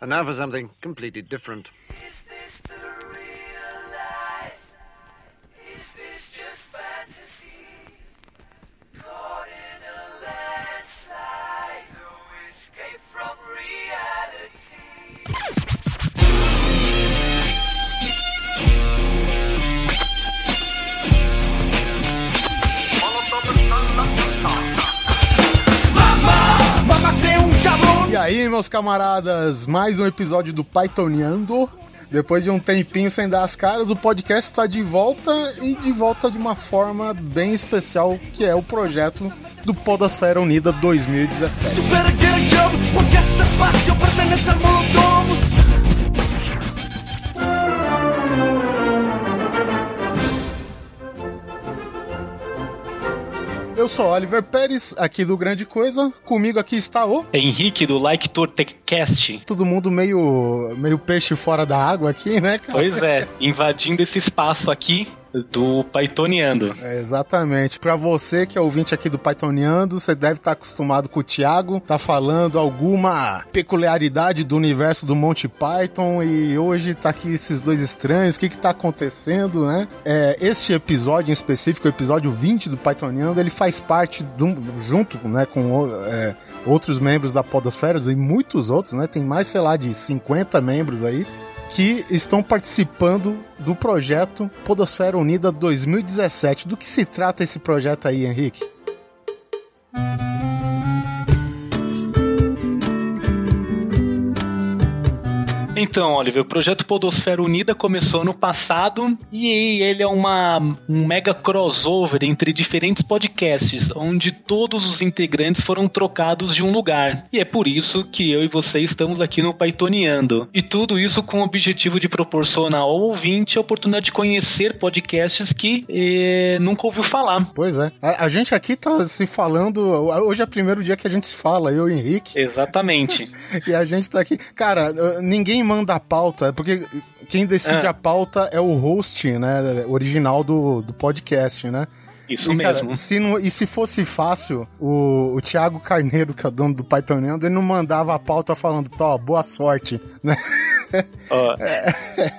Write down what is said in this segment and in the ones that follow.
And now for something completely different. Aí, meus camaradas, mais um episódio do Pythoniando. Depois de um tempinho sem dar as caras, o podcast está de volta e de volta de uma forma bem especial, que é o projeto do Podosfera Unida 2017. Eu sou Oliver Pérez, aqui do Grande Coisa. Comigo aqui está o. Henrique do Like Tortecast. Todo mundo meio, meio peixe fora da água aqui, né, cara? Pois é, invadindo esse espaço aqui do Pythoniando. É, exatamente. Para você que é ouvinte aqui do Pythoniando, você deve estar acostumado com o Thiago, tá falando alguma peculiaridade do universo do Monty Python e hoje tá aqui esses dois estranhos, o que que tá acontecendo, né? É, este episódio em específico, o episódio 20 do Pythoniando, ele faz parte, do, junto né, com é, outros membros da Podosfera e muitos outros, né? Tem mais, sei lá, de 50 membros aí que estão participando do projeto Podosfera Unida 2017. Do que se trata esse projeto aí, Henrique? Então, Oliver, o projeto Podosfera Unida começou no passado e ele é uma, um mega crossover entre diferentes podcasts, onde todos os integrantes foram trocados de um lugar. E é por isso que eu e você estamos aqui no Pythoniando. E tudo isso com o objetivo de proporcionar ao ouvinte a oportunidade de conhecer podcasts que eh, nunca ouviu falar. Pois é. A, a, gente aqui tá se falando. Hoje é o primeiro dia que a gente se fala, eu e o Henrique. Exatamente. e a gente tá aqui. Cara, ninguém manda a pauta, porque quem decide é. a pauta é o host, né, original do, do podcast, né? Isso e, mesmo. Cara, se não, e se fosse fácil, o, o Thiago Carneiro, que é o dono do Python ele não mandava a pauta falando, tó, boa sorte, né? Ó,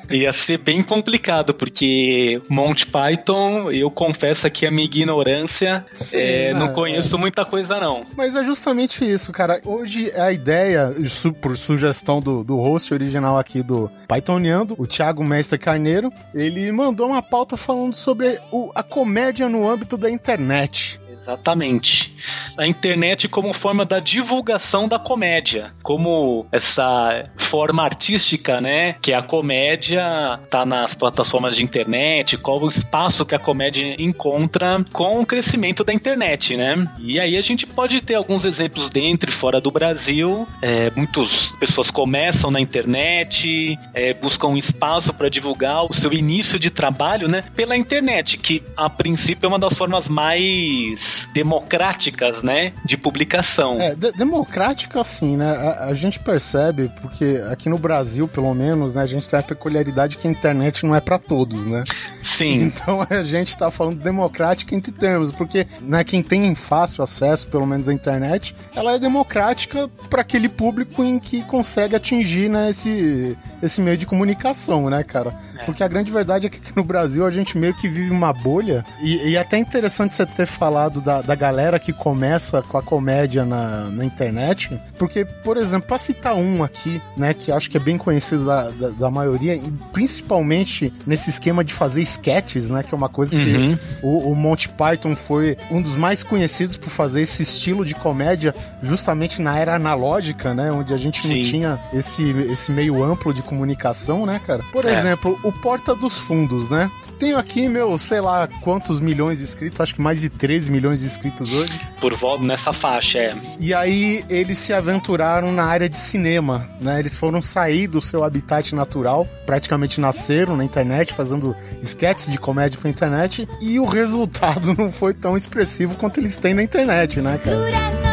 ia ser bem complicado, porque Monty Python, eu confesso aqui a minha ignorância, Sim, é, não, não conheço é. muita coisa não. Mas é justamente isso, cara. Hoje a ideia, por sugestão do, do host original aqui do Pythoniando, o Thiago Mestre Carneiro, ele mandou uma pauta falando sobre o, a comédia no âmbito da internet. Exatamente. A internet como forma da divulgação da comédia, como essa forma artística, né? Que a comédia tá nas plataformas de internet, qual o espaço que a comédia encontra com o crescimento da internet, né? E aí a gente pode ter alguns exemplos dentro e fora do Brasil. É, muitas pessoas começam na internet, é, buscam um espaço para divulgar o seu início de trabalho, né? Pela internet, que a princípio é uma das formas mais democráticas, né, de publicação. É, de democrática sim, né? A, a, gente percebe, porque aqui no Brasil, pelo menos, né, a gente tem a peculiaridade que a internet não é para todos, né? Sim. Então a gente tá falando democrática entre termos, porque né, quem tem fácil acesso, pelo menos à internet, ela é democrática para aquele público em que consegue atingir, né, esse, esse meio de comunicação, né, cara? É. Porque a grande verdade é que aqui no Brasil a gente meio que vive uma bolha, e, e é até interessante você ter falado lado da, da galera que começa com a comédia na, na internet. Porque, por exemplo, pra citar um aqui, né, que acho que é bem conhecido da, da, da maioria, e principalmente nesse esquema de fazer sketches, né, que é uma coisa que uhum. o, o Monty Python foi um dos mais conhecidos por fazer esse estilo de comédia justamente na era analógica, né, onde a gente Sim. não tinha esse, esse meio amplo de comunicação, né, cara? Por é. exemplo, o Porta dos Fundos, né? Tenho aqui, meu, sei lá quantos milhões de inscritos, acho que mais de 13 milhões de inscritos hoje. Por volta nessa faixa, é. E aí eles se aventuraram na área de cinema, né? Eles foram sair do seu habitat natural, praticamente nasceram na internet, fazendo sketches de comédia pra internet, e o resultado não foi tão expressivo quanto eles têm na internet, né, cara?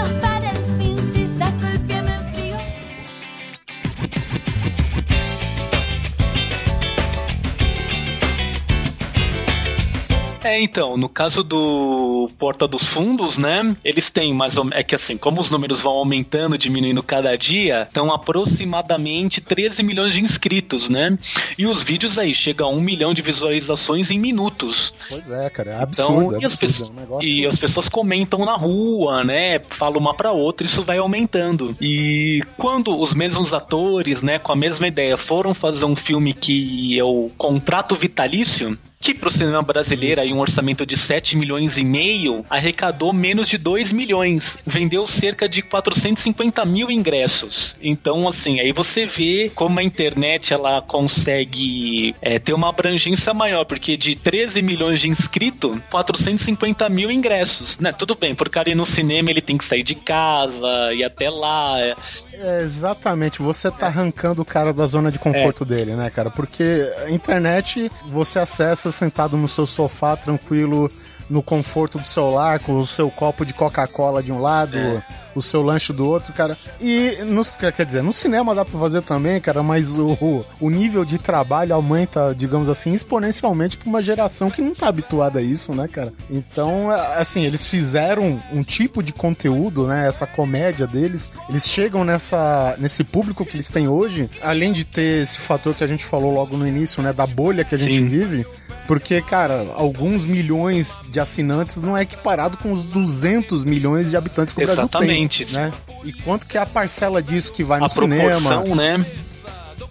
É, então, no caso do Porta dos Fundos, né? Eles têm mais ou menos. É que assim, como os números vão aumentando, diminuindo cada dia, estão aproximadamente 13 milhões de inscritos, né? E os vídeos aí chegam a um milhão de visualizações em minutos. Pois é, cara, é absurdo. Então, e, as pessoas, é um e as pessoas comentam na rua, né? Falam uma pra outra, isso vai aumentando. E quando os mesmos atores, né, com a mesma ideia, foram fazer um filme que é o Contrato Vitalício, que pro cinema brasileiro aí um orçamento de 7 milhões e meio, arrecadou menos de 2 milhões. Vendeu cerca de 450 mil ingressos. Então, assim, aí você vê como a internet ela consegue é, ter uma abrangência maior, porque de 13 milhões de inscritos, 450 mil ingressos. Né? Tudo bem, por cara ir no cinema ele tem que sair de casa, ir até lá. é, É, exatamente, você tá arrancando o cara da zona de conforto dele, né, cara? Porque a internet você acessa sentado no seu sofá, tranquilo, no conforto do seu lar, com o seu copo de Coca-Cola de um lado, o seu lanche do outro, cara. E, no, quer dizer, no cinema dá pra fazer também, cara, mas o, o nível de trabalho aumenta, digamos assim, exponencialmente pra uma geração que não tá habituada a isso, né, cara? Então, assim, eles fizeram um tipo de conteúdo, né, essa comédia deles, eles chegam nessa, nesse público que eles têm hoje, além de ter esse fator que a gente falou logo no início, né, da bolha que a gente Sim. vive, porque, cara, alguns milhões de assinantes não é equiparado com os 200 milhões de habitantes que o Exatamente. Brasil tem, né? E quanto que é a parcela disso que vai no a proporção, cinema? né?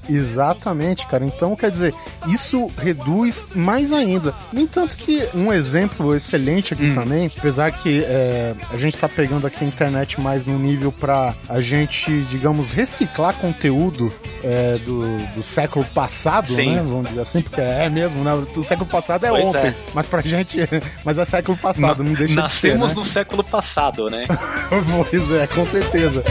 Exatamente, cara. Então, quer dizer, isso reduz mais ainda. No entanto que um exemplo excelente aqui também, apesar que é, a gente tá pegando aqui a internet mais no nível pra a gente, digamos, reciclar conteúdo é, do, do século passado, Sim. né? Vamos dizer assim, porque é mesmo, né? Do século passado é Pois ontem. é. Mas pra gente, mas é século passado, não deixa Nascemos de ser, no século passado, né? né? pois é, com certeza.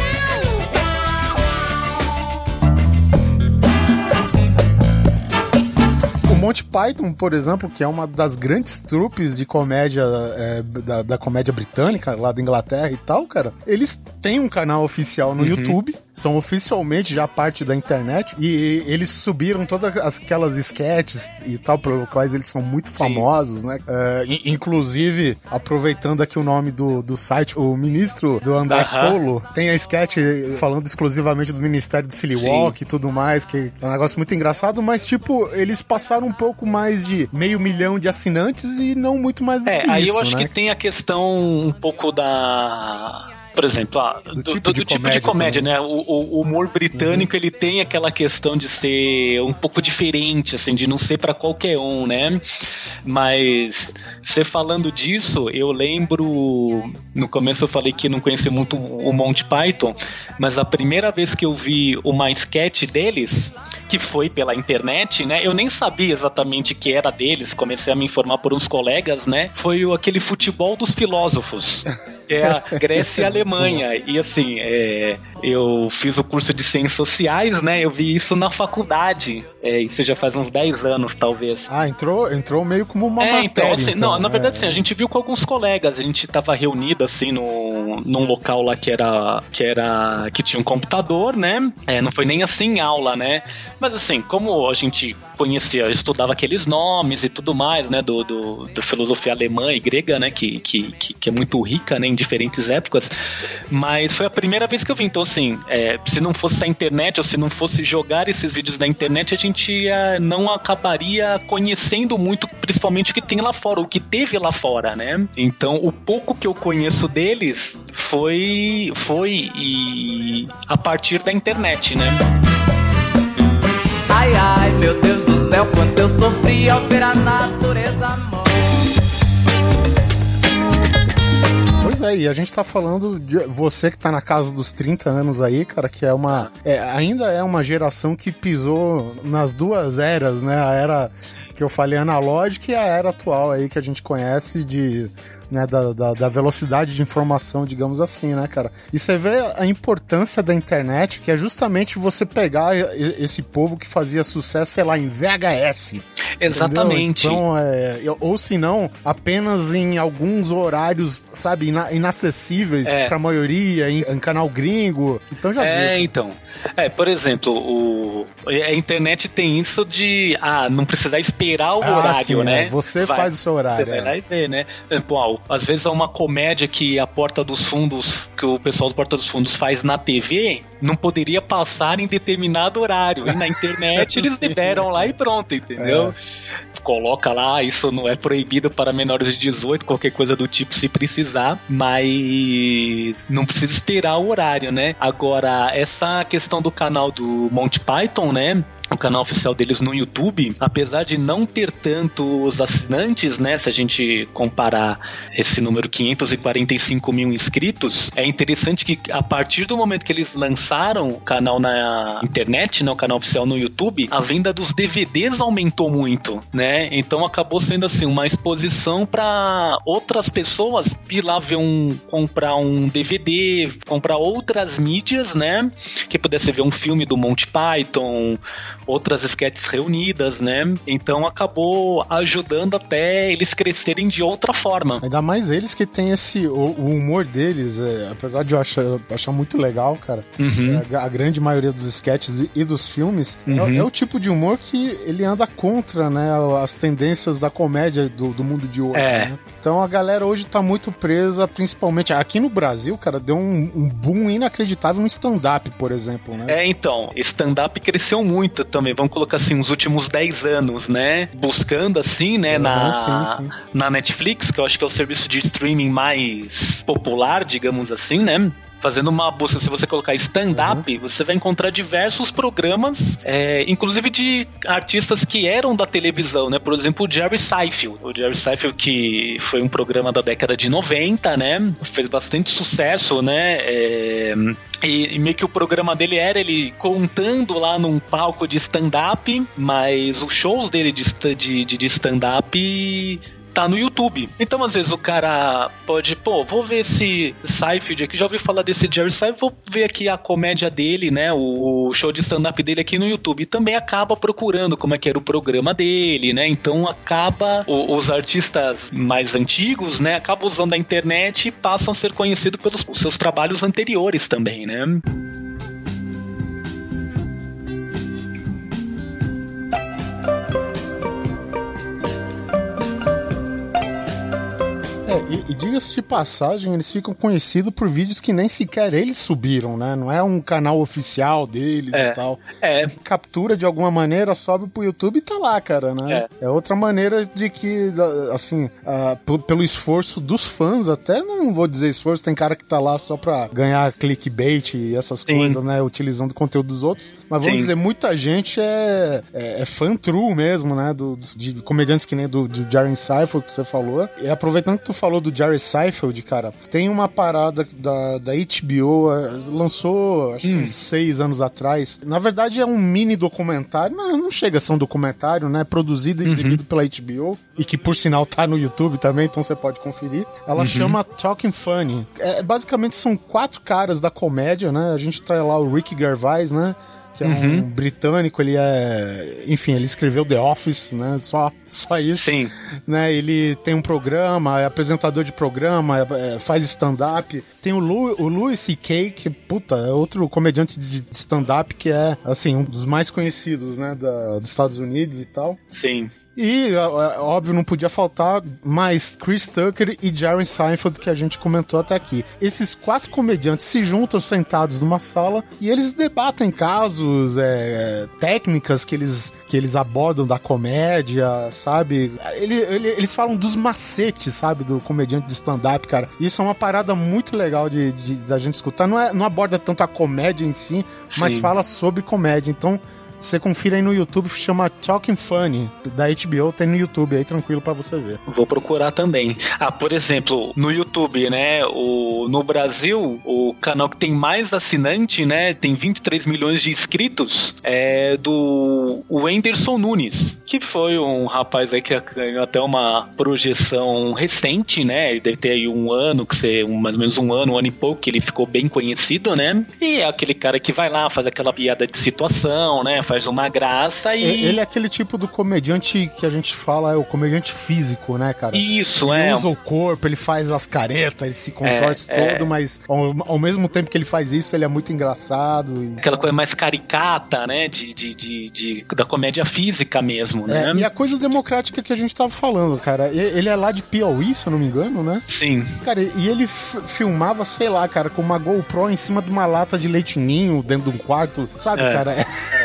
Monty Python, por exemplo, que é uma das grandes trupes de comédia é, da, da comédia britânica, lá da Inglaterra e tal, cara, eles têm um canal oficial no YouTube, são oficialmente já parte da internet, e eles subiram todas aquelas sketches e tal, pelos quais eles são muito famosos, né? É, in- inclusive, aproveitando aqui o nome do, do site, o ministro do Andar Aham. Tolo tem a sketch falando exclusivamente do Ministério do Silly Sim. Walk e tudo mais, que é um negócio muito engraçado, mas, tipo, eles passaram um pouco mais de meio milhão de assinantes e não muito mais do É, que aí isso, eu acho né? que tem a questão um pouco da. Por exemplo, ah, do, tipo do de tipo de comédia comédia, também. né? O, o- humor britânico ele tem aquela questão de ser um pouco diferente, assim, de não ser pra qualquer um, né? Mas você falando disso, eu lembro. No começo eu falei que não conhecia muito o Monty Python, mas a primeira vez que eu vi uma sketch deles, que foi pela internet, né? Eu nem sabia exatamente que era deles, comecei a me informar por uns colegas, né? Foi aquele futebol dos filósofos. Que é a Grécia e a Alemanha. E assim, é, eu fiz o curso de Ciências Sociais, né? Eu vi isso na faculdade. É, isso já faz uns 10 anos, talvez. Ah, entrou, entrou meio como uma é, matéria. então, assim, então, não, na verdade, é. assim, a gente viu com alguns colegas, a gente tava reunido, assim, no, num local lá que era, que era, que tinha um computador, né, é, não foi nem assim aula, né, mas assim, como a gente conhecia, estudava aqueles nomes e tudo mais, né, do, do, do filosofia alemã e grega, né, que, que, que, que é muito rica, né, em diferentes épocas, mas foi a primeira vez que eu vi, então assim, é, se não fosse a internet ou se não fosse jogar esses vídeos na internet, a gente é, não acabaria conhecendo muito, principalmente o que tem lá fora, o que teve lá fora, né? Então, o pouco que eu conheço deles foi foi e a partir da internet, né? Ai, ai, meu Deus do céu, quanto eu sofri ao ver a natureza morta. E a gente tá falando de você que tá na casa dos 30 anos aí, cara, que é uma. é, ainda é uma geração que pisou nas duas eras, né? A era que eu falei analógica e a era atual aí que a gente conhece de. Né, da, da, da velocidade de informação, digamos assim, né, cara? E você vê a importância da internet, que é justamente você pegar esse povo que fazia sucesso, sei lá, em VHS. Exatamente. Então, é, ou se não, apenas em alguns horários, sabe, ina inacessíveis É. pra maioria, em, em canal gringo. Então já É, viu. então. É, por exemplo, o, a internet tem isso de ah, não precisar esperar o Ah, horário, sim, né? é. Você Vai- faz o seu horário. Você vai é. lá e vê, né? Pô, ó, às vezes é uma comédia que a Porta dos Fundos, que o pessoal do Porta dos Fundos faz na TV, não poderia passar em determinado horário. E na internet eles liberam lá e pronto, entendeu? Coloca lá, isso não é proibido para menores de 18, qualquer coisa do tipo se precisar, mas não precisa esperar o horário, né? Agora, essa questão do canal do Monty Python, né? O canal oficial deles no YouTube, apesar de não ter tantos assinantes, né? Se a gente comparar esse número 545 mil inscritos, é interessante que a partir do momento que eles lançaram o canal na internet, né? O canal oficial no YouTube, a venda dos DVDs aumentou muito, né? Então acabou sendo assim uma exposição para outras pessoas ir lá ver um comprar um DVD, comprar outras mídias, né? Que pudesse ver um filme do Monty Python, outras sketches reunidas, né? Então acabou ajudando até eles crescerem de outra forma. Ainda mais eles que tem esse. O, o humor deles, é, apesar de eu achar, achar muito legal, cara. Uhum. A, a grande maioria dos sketches e, e dos filmes é- Uhum. é, o tipo de humor que ele anda contra, né? As tendências da comédia do, do mundo de hoje, É. né? Então a galera hoje tá muito presa, principalmente aqui no Brasil, cara, deu um, um boom inacreditável no stand-up, por exemplo, né? É, então, stand-up cresceu muito também, vamos colocar assim, os últimos 10 anos, né? Buscando assim, né, na, sim, sim. na Netflix, que eu acho que é o serviço de streaming mais popular, digamos assim, né? Fazendo uma busca, se você colocar stand-up, você vai encontrar diversos programas, é, inclusive de artistas que eram da televisão, né? Por exemplo, o Jerry Seinfeld. O Jerry Seinfeld, que foi um programa da década de 90, né? Fez bastante sucesso, né? É, e, e meio que o programa dele era ele contando lá num palco de stand-up, mas os shows dele de, de, de stand-up tá no YouTube. Então, às vezes, o cara pode, pô, vou ver esse Seinfeld aqui, já ouvi falar desse Jerry Seinfeld, vou ver aqui a comédia dele, né, o, show de stand-up dele aqui no YouTube. E também acaba procurando como é que era o programa dele, né, então acaba, o- os artistas mais antigos, né, acabam usando a internet e passam a ser conhecidos pelos os seus trabalhos anteriores também, né. E, diga-se de passagem, eles ficam conhecidos por vídeos que nem sequer eles subiram, né? Não é um canal oficial deles É. e tal. É, Captura de alguma maneira, sobe pro YouTube e tá lá, cara, né? É, outra maneira de que, assim, p- pelo esforço dos fãs, até não vou dizer esforço, tem cara que tá lá só pra ganhar clickbait e essas Sim. coisas, né? Utilizando o conteúdo dos outros. Mas vamos Sim. dizer, muita gente é, é, é fã true mesmo, né? Do, dos- de comediantes que nem do, do Jerry Seinfeld que você falou. E aproveitando que tu falou do Jerry Seinfeld, cara, tem uma parada da, da HBO, lançou acho que uns seis anos atrás. Na verdade é um mini documentário, não, não chega a ser um documentário, né? Produzido e exibido pela HBO e que por sinal tá no YouTube também, então você pode conferir. Ela chama Talking Funny. É, basicamente são quatro caras da comédia, né? A gente tá lá o Rick Gervais, né? Que é um britânico, ele é. Enfim, ele escreveu The Office, né? Só, só isso. Sim. Né? Ele tem um programa, é apresentador de programa, é- é, faz stand-up. Tem o, Lu, o Louis C.K., que, puta, é outro comediante de stand-up que é, assim, um dos mais conhecidos, né? Da, dos Estados Unidos e tal. sim. E, ó- ó, óbvio, não podia faltar mais Chris Tucker e Jerry Seinfeld, que a gente comentou até aqui. Esses quatro comediantes se juntam sentados numa sala e eles debatem casos, é, técnicas que eles, que eles abordam da comédia, sabe? Ele, ele- eles falam dos macetes, sabe? Do comediante de stand-up, cara. Isso é uma parada muito legal de, de- da gente escutar. Não, é, não aborda tanto a comédia em si, mas Sim. fala sobre comédia. Então, você confira aí no YouTube, chama Talking Funny, da HBO, tem no YouTube aí, tranquilo pra você ver. Vou procurar também. Ah, por exemplo, no YouTube, né? O, no Brasil, o canal que tem mais assinante, né? Tem 23 milhões de inscritos. É do Wenderson Nunes, que foi um rapaz aí que ganhou até uma projeção recente, né? Deve ter aí um ano, que ser um, mais ou menos um ano, um ano e pouco, que ele ficou bem conhecido, né? E é aquele cara que vai lá, faz aquela piada de situação, né? Faz faz uma graça e. Ele é aquele tipo do comediante que a gente fala, é o comediante físico, né, cara? Isso, ele é. usa o corpo, ele faz as caretas, ele se contorce É, todo, mas ao, ao mesmo tempo que ele faz isso, ele é muito engraçado. E... Aquela coisa mais caricata, né? De, de, de, de- da comédia física mesmo, né? É, e a coisa democrática que a gente tava falando, cara, ele é lá de Piauí, se eu não me engano, né? Sim. Cara, e ele filmava, sei lá, cara, com uma GoPro em cima de uma lata de leitinho dentro de um quarto, sabe, É. cara?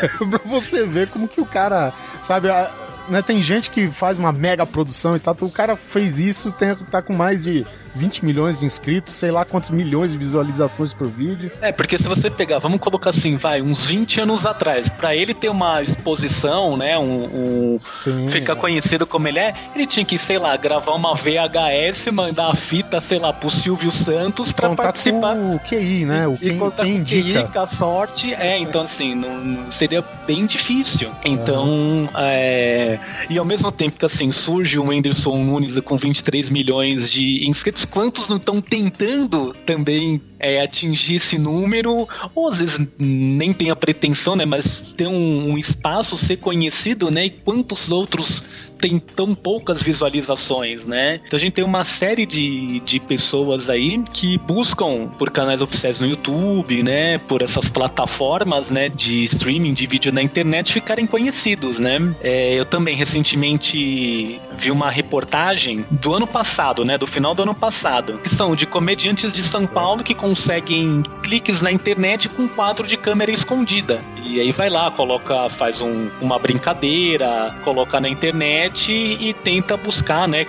Você ver como que o cara, sabe, a- né, tem gente que faz uma mega produção e tal, o cara fez isso, tem, tá com mais de 20 milhões de inscritos, sei lá quantos milhões de visualizações por vídeo. É, porque se você pegar, vamos colocar assim, vai, uns 20 anos atrás, pra ele ter uma exposição, né, um, um- Sim. ficar conhecido como ele é, ele tinha que, sei lá, gravar uma VHS, mandar a fita, sei lá, pro Silvio Santos pra Contar participar. com o QI, né? O E quem, contar quem com QI, indica. com a sorte, é, então assim, não, seria bem difícil. Então, é, e ao mesmo tempo que assim, surge o Whindersson Nunes com 23 milhões de inscritos, quantos não estão tentando também é, atingir esse número, ou às vezes nem tem a pretensão, né, mas ter um, um espaço, ser conhecido, né, e quantos outros tem tão poucas visualizações, né? Então a gente tem uma série de, de pessoas aí que buscam por canais oficiais no YouTube, né? Por essas plataformas, né? De streaming de vídeo na internet ficarem conhecidos, né? É, eu também recentemente vi uma reportagem do ano passado, né? Do final do ano passado, que são de comediantes de São Paulo que conseguem cliques na internet com quadro de câmera escondida. E aí vai lá, coloca, faz um- uma brincadeira, coloca na internet e tenta buscar, né,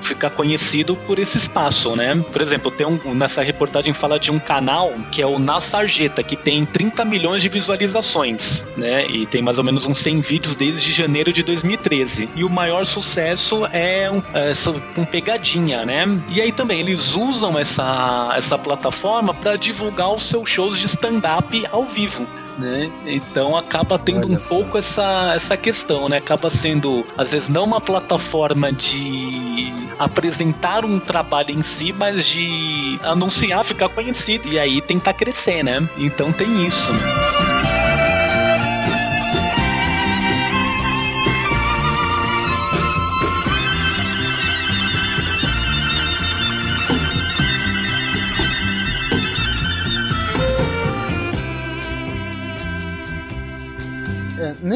ficar conhecido por esse espaço, né? Por exemplo, tem um, nessa reportagem fala de um canal que é o Na Sarjeta, que tem 30 milhões de visualizações, né? E tem mais ou menos uns 100 vídeos desde janeiro de 2013. E o maior sucesso é um, é, com pegadinha, né? E aí também eles usam essa, essa plataforma para divulgar os seus shows de stand-up ao vivo. Né? Então acaba tendo Olha um só. pouco essa, essa questão, né? Acaba sendo, às vezes, não uma plataforma de apresentar um trabalho em si, mas de anunciar, ficar conhecido e aí tentar crescer, né? Então tem isso. É,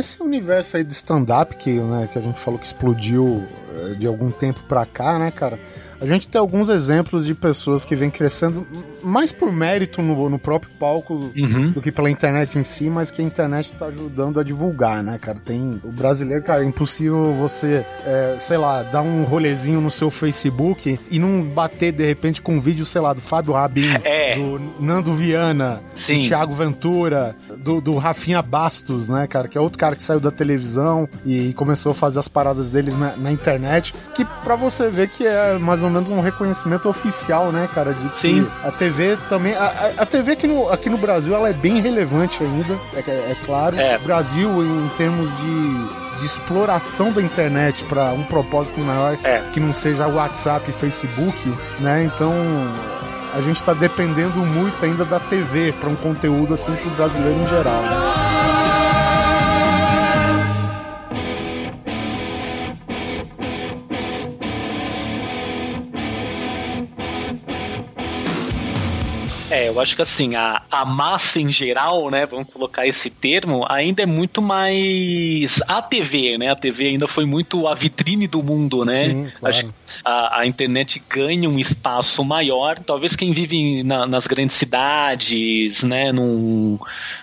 nesse universo aí de stand-up que, né, que a gente falou que explodiu eh, de algum tempo pra cá, né, cara? A gente tem alguns exemplos de pessoas que vêm crescendo mais por mérito no, no próprio palco Uhum. do que pela internet em si, mas que a internet tá ajudando a divulgar, né, cara? Tem o brasileiro, cara, é impossível você, é, sei lá, dar um rolezinho no seu Facebook e não bater de repente com um vídeo, sei lá, do Fábio Rabin, É. do Nando Viana, Sim. do Thiago Ventura, do, do Rafinha Bastos, né, cara? Que é outro cara que saiu da televisão e começou a fazer as paradas deles na, na internet. Que pra você ver que é mais ou menos um reconhecimento oficial, né, cara? De que Sim. a TV também. A, a- TV aqui no, aqui no Brasil ela é bem relevante ainda, é, é claro. É. O Brasil, em termos de. De exploração da internet para um propósito maior É. que não seja WhatsApp e Facebook, né? Então a gente está dependendo muito ainda da TV para um conteúdo assim pro brasileiro em geral. né? É, eu acho que assim, a, a massa em geral, né, vamos colocar esse termo, ainda é muito mais a TV, né? A TV ainda foi muito a vitrine do mundo, né? Sim, claro. Acho a, a internet ganha um espaço maior. Talvez quem vive na- nas grandes cidades, né, num,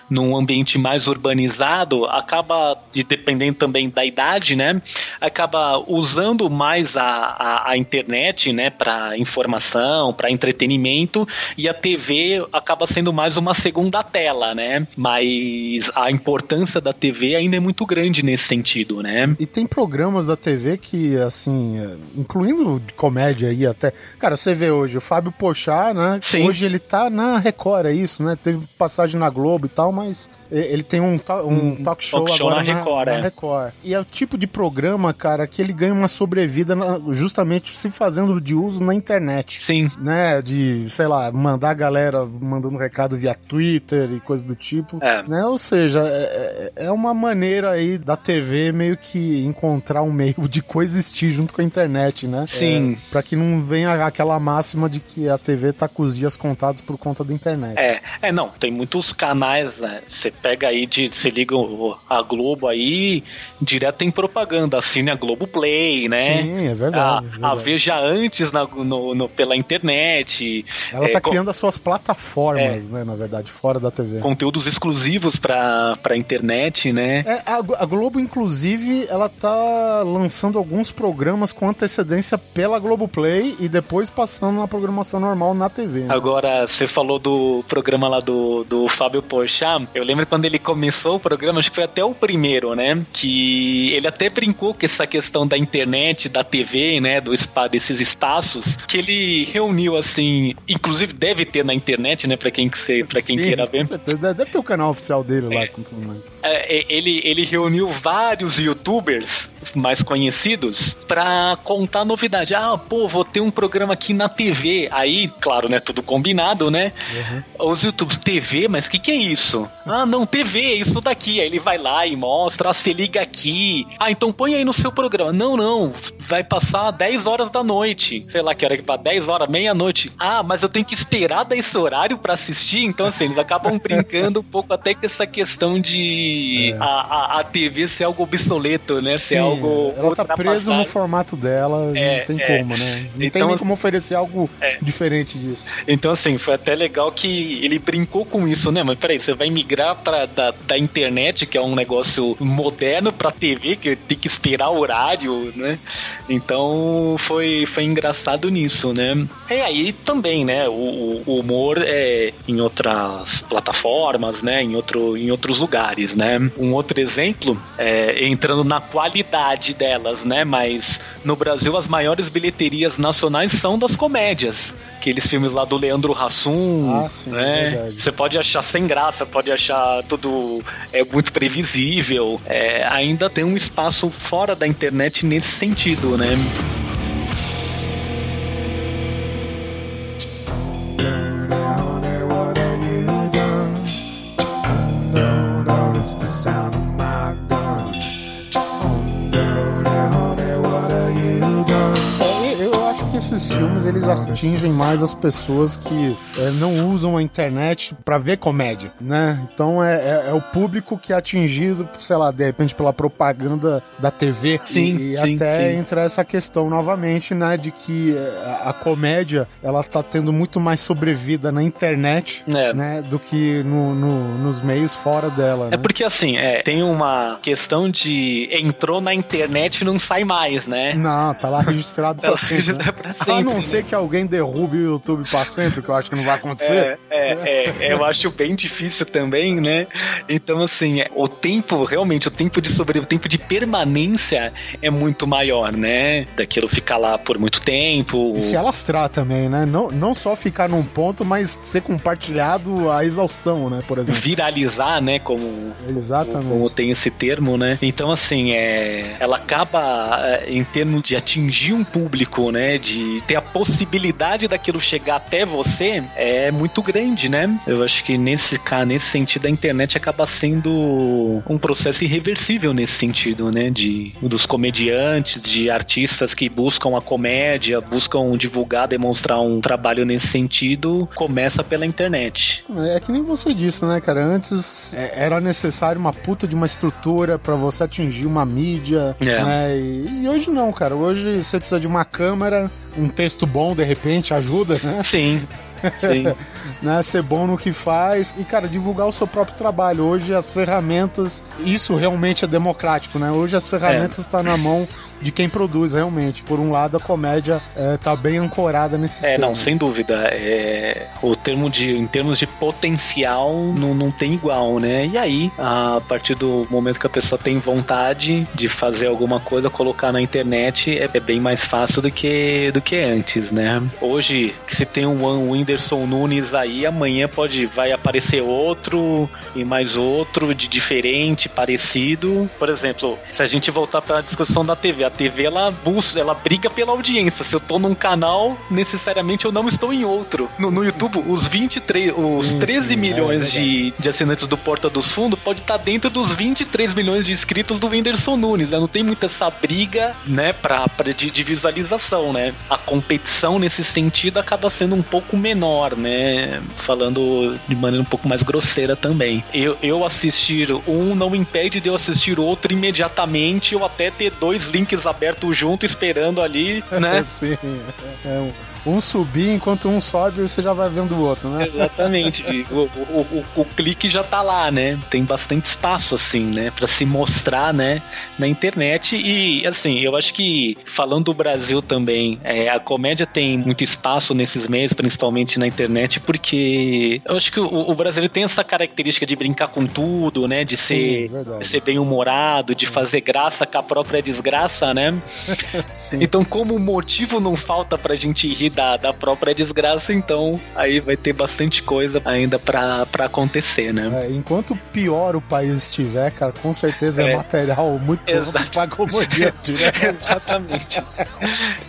num ambiente mais urbanizado, acaba, dependendo também da idade, né, acaba usando mais a, a, a internet, né, para informação, para entretenimento, e a TV acaba sendo mais uma segunda tela, né? Mas a importância da TV ainda é muito grande nesse sentido, né? E tem programas da TV que, assim, incluindo de comédia aí até. Cara, você vê hoje o Fábio Pochá, né? Sim. Hoje ele tá na Record, é isso, né? Teve passagem na Globo e tal, mas ele tem um, ta- um talk show talk show agora na Record, na é. Record. E é o tipo de programa, cara, que ele ganha uma sobrevida na- justamente se fazendo de uso na internet. Sim. né, de, sei lá, mandar a galera mandando recado via Twitter e coisa do tipo. É. Né? Ou seja, é, é é uma maneira aí da TV meio que encontrar um meio de coexistir junto com a internet, né? Sim. É, pra que não venha aquela máxima de que a TV tá com os dias contados por conta da internet. É, é, não, tem muitos canais, né? Você pega aí, de, você liga a Globo aí, direto tem propaganda, assine a Globo Play, né? Sim, é verdade, A, é verdade. a Veja Antes na, no, no- pela internet. Ela é, tá co- criando as suas plataformas, né? Na verdade, fora da TV. Conteúdos exclusivos pra, pra internet, né? É, a, a Globo, inclusive, ela tá lançando alguns programas com antecedência pela Globoplay e depois passando na programação normal na TV. né? Agora, você falou do programa lá do, do Fábio Porchat. Eu lembro quando ele começou o programa, acho que foi até o primeiro, né? Que ele até brincou com essa questão da internet, da TV, né? Do spa, desses espaços, que ele reuniu assim, inclusive deve ter na internet, né? Pra quem, que pra quem Sim, queira ver. certeza. Deve ter o canal oficial dele lá com tudo mais. É, ele, ele reuniu vários youtubers mais conhecidos pra contar novidade. Ah, pô, vou ter um programa aqui na TV. Aí, claro, né? Tudo combinado, né? Os youtubers, TV, mas o que, que é isso? Ah, não, TV, é isso daqui. Aí ele vai lá e mostra, ah, se liga aqui. Ah, então põe aí no seu programa. Não, não, vai passar 10 horas da noite. Sei lá que hora que para 10 horas, meia-noite. Ah, mas eu tenho que esperar desse horário pra assistir. Então, assim, eles acabam brincando um pouco até com essa questão de a, a, a TV ser algo obsoleto, né? ser Sim, algo. ela tá presa no formato dela, É, não tem é. como, né? Não tem Então, nem assim- como oferecer algo É. diferente disso. Então, assim, foi até legal que ele brincou com isso, né? Mas peraí, você vai migrar pra, da, da internet, que é um negócio moderno, pra TV, que tem que esperar horário, né? Então, foi, foi engraçado nisso, né? E aí também, né? O, o- o humor é em outras plataformas, né? Em, outro, em outros lugares, né? Um outro exemplo, é, entrando na qualidade delas, né? Mas no Brasil, as maiores bilheterias nacionais são das comédias. Aqueles filmes lá do Leandro Hassum, Ah, sim, é né? verdade. Você pode achar sem graça, pode achar tudo é muito previsível. É, ainda tem um espaço fora da internet nesse sentido, né? Esses filmes eles atingem mais as pessoas que é, não usam a internet pra ver comédia, né? Então é, é- é o público que é atingido, sei lá, de repente pela propaganda da TV. Sim, e, e sim, até sim. entra essa questão novamente, né? De que é, a, a comédia ela tá tendo muito mais sobrevida na internet, É. né? Do que no- no- nos meios fora dela. É né? porque assim, é, tem uma questão de entrou na internet e não sai mais, né? Não, tá lá registrado pra Tá sempre. né? registrado pra A sempre, não né? ser que alguém derrube o YouTube pra sempre, que eu acho que não vai acontecer. É, é, é, eu acho bem difícil também, né? Então, assim, o tempo, realmente, o tempo de sobre, o tempo de permanência é muito maior, né? Daquilo ficar lá por muito tempo. E se alastrar também, né? Não, não só ficar num ponto, mas ser compartilhado à exaustão, né? Por exemplo. viralizar, né? Como, Exatamente. como tem esse termo, né? Então, assim, é, ela acaba, é, em termos de atingir um público, né? De ter a possibilidade daquilo chegar até você, é muito grande, né? Eu acho que nesse, nesse sentido a internet acaba sendo um processo irreversível nesse sentido, né? De, dos comediantes, de artistas que buscam a comédia, buscam divulgar, demonstrar um trabalho nesse sentido, começa pela internet. É que nem você disse, né, cara? Antes é, era necessário uma puta de uma estrutura pra você atingir uma mídia, É. né? E, e hoje não, cara. Hoje você precisa de uma câmera, um texto bom, de repente, ajuda, né? Sim, sim. né, ser bom no que faz e, cara, divulgar o seu próprio trabalho. Hoje as ferramentas, isso realmente é democrático, né? Hoje as ferramentas estão na mão de quem produz, realmente. Por um lado, a comédia é, tá bem ancorada nesse É, não, sem dúvida. É, o termo de, em termos de potencial, não, não tem igual, né? E aí, a partir do momento que a pessoa tem vontade de fazer alguma coisa, colocar na internet, é, é bem mais fácil do que, do que antes, né? Hoje, se tem um Whan- Whindersson Nunes aí, amanhã pode, vai aparecer outro e mais outro de diferente, parecido. Por exemplo, se a gente voltar para a discussão da TV, a TV ela busca, ela briga pela audiência. Se eu tô num canal, necessariamente eu não estou em outro. No, no YouTube, os 23, os Sim, 13 sim, milhões é de, de assinantes do Porta dos Fundos pode estar dentro dos 23 milhões de inscritos do Whindersson Nunes. Né? Não tem muita essa briga, né, pra, pra de, de visualização, né? A competição nesse sentido acaba sendo um pouco menor, né? Falando de maneira um pouco mais grosseira também. Eu, eu assistir um não impede de eu assistir outro imediatamente ou até ter dois links abertos junto esperando ali, né? Sim. É um, um subir enquanto um sobe, você já vai vendo o outro, né? Exatamente. o, o, o, o clique já tá lá, né? Tem bastante espaço, assim, né? Pra se mostrar, né? Na internet. E, assim, eu acho que, falando do Brasil também, é, a comédia tem muito espaço nesses meios, principalmente na internet, porque eu acho que o, o brasileiro tem essa característica de brincar com tudo, né? De ser, verdade. de ser bem humorado, de fazer graça com a própria desgraça, né? Sim. Então, como motivo não falta pra gente rir da, da própria desgraça, então aí vai ter bastante coisa ainda pra, pra acontecer, né? É, enquanto pior o país estiver, cara, com certeza é, É. material muito pra comediante, né? Exatamente.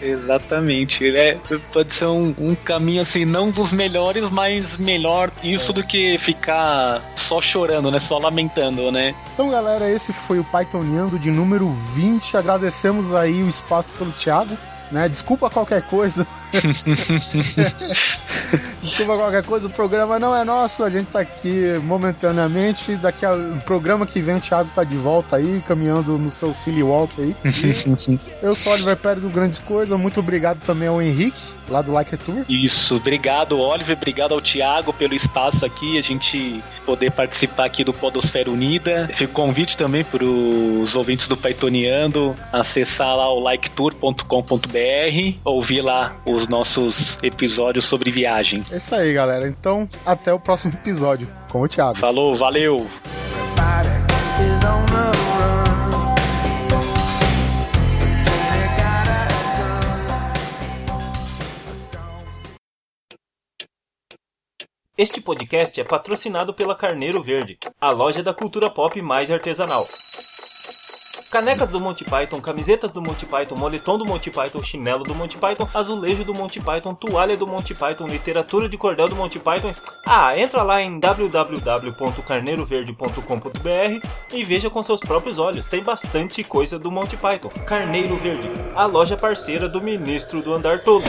Exatamente. É, pode ser um, um caminho assim, não dos melhores, mas melhor isso do que ficar só chorando, né? Só lamentando, né? Então, galera, esse foi o Pythoniando de número 20. Agradecemos aí o espaço pelo Thiago, né? Desculpa qualquer coisa. Desculpa qualquer coisa, o programa não é nosso, a gente tá aqui momentaneamente. Daqui ao programa que vem o Thiago tá de volta aí, caminhando no seu silly walk aí. Eu sou o Oliver Pérez do Grandes Coisas, muito obrigado também ao Henrique, lá do Like a Tour. Isso, obrigado, Oliver, obrigado ao Thiago pelo espaço aqui, a gente poder participar aqui do Podosfera Unida. Fica o convite também para os ouvintes do Pythoniando acessar lá o liketour.com.br, ouvir lá os nossos episódios sobre viagem. É isso aí, galera. Então, até o próximo episódio com o Thiago. Falou, valeu! Este podcast é patrocinado pela Carneiro Verde, a loja da cultura pop mais artesanal. Canecas do Monty Python, camisetas do Monty Python, moletom do Monty Python, chinelo do Monty Python, azulejo do Monty Python, toalha do Monty Python, literatura de cordel do Monty Python. Ah, entra lá em www.carneiroverde.com.br e veja com seus próprios olhos. Tem bastante coisa do Monty Python. Carneiro Verde, a loja parceira do ministro do andar todo.